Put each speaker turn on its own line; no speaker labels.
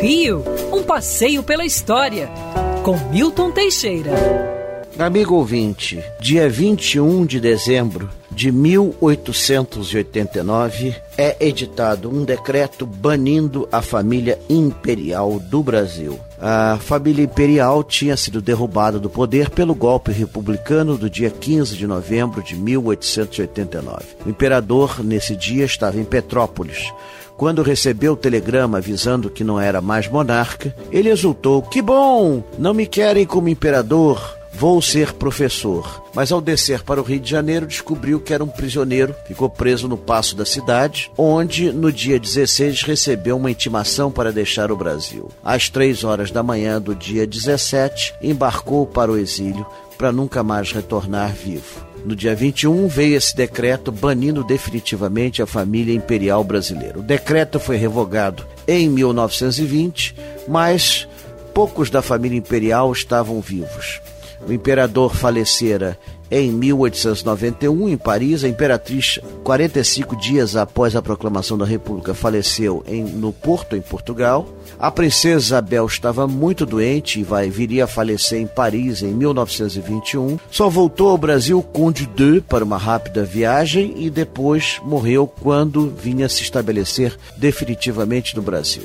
Rio, um passeio pela história, com Milton Teixeira.
Amigo ouvinte, dia 21 de dezembro de 1889 é editado um decreto banindo a família imperial do Brasil. A família imperial tinha sido derrubada do poder pelo golpe republicano do dia 15 de novembro de 1889. O imperador, nesse dia, estava em Petrópolis. Quando recebeu o telegrama avisando que não era mais monarca, ele exultou: Que bom! Não me querem como imperador Vou ser professor. Mas ao descer para o Rio de Janeiro, descobriu que era um prisioneiro, ficou preso no passo da cidade, onde no dia 16 recebeu uma intimação para deixar o Brasil. Às três horas da manhã do dia 17, embarcou para o exílio para nunca mais retornar vivo. No dia 21 veio esse decreto banindo definitivamente a família imperial brasileira. O decreto foi revogado em 1920, mas poucos da família imperial estavam vivos. O imperador falecera em 1891 em Paris. A imperatriz, 45 dias após a proclamação da República, faleceu em, no Porto, em Portugal. A princesa Isabel estava muito doente e vai, viria a falecer em Paris em 1921. Só voltou ao Brasil Conde de para uma rápida viagem e depois morreu quando vinha se estabelecer definitivamente no Brasil.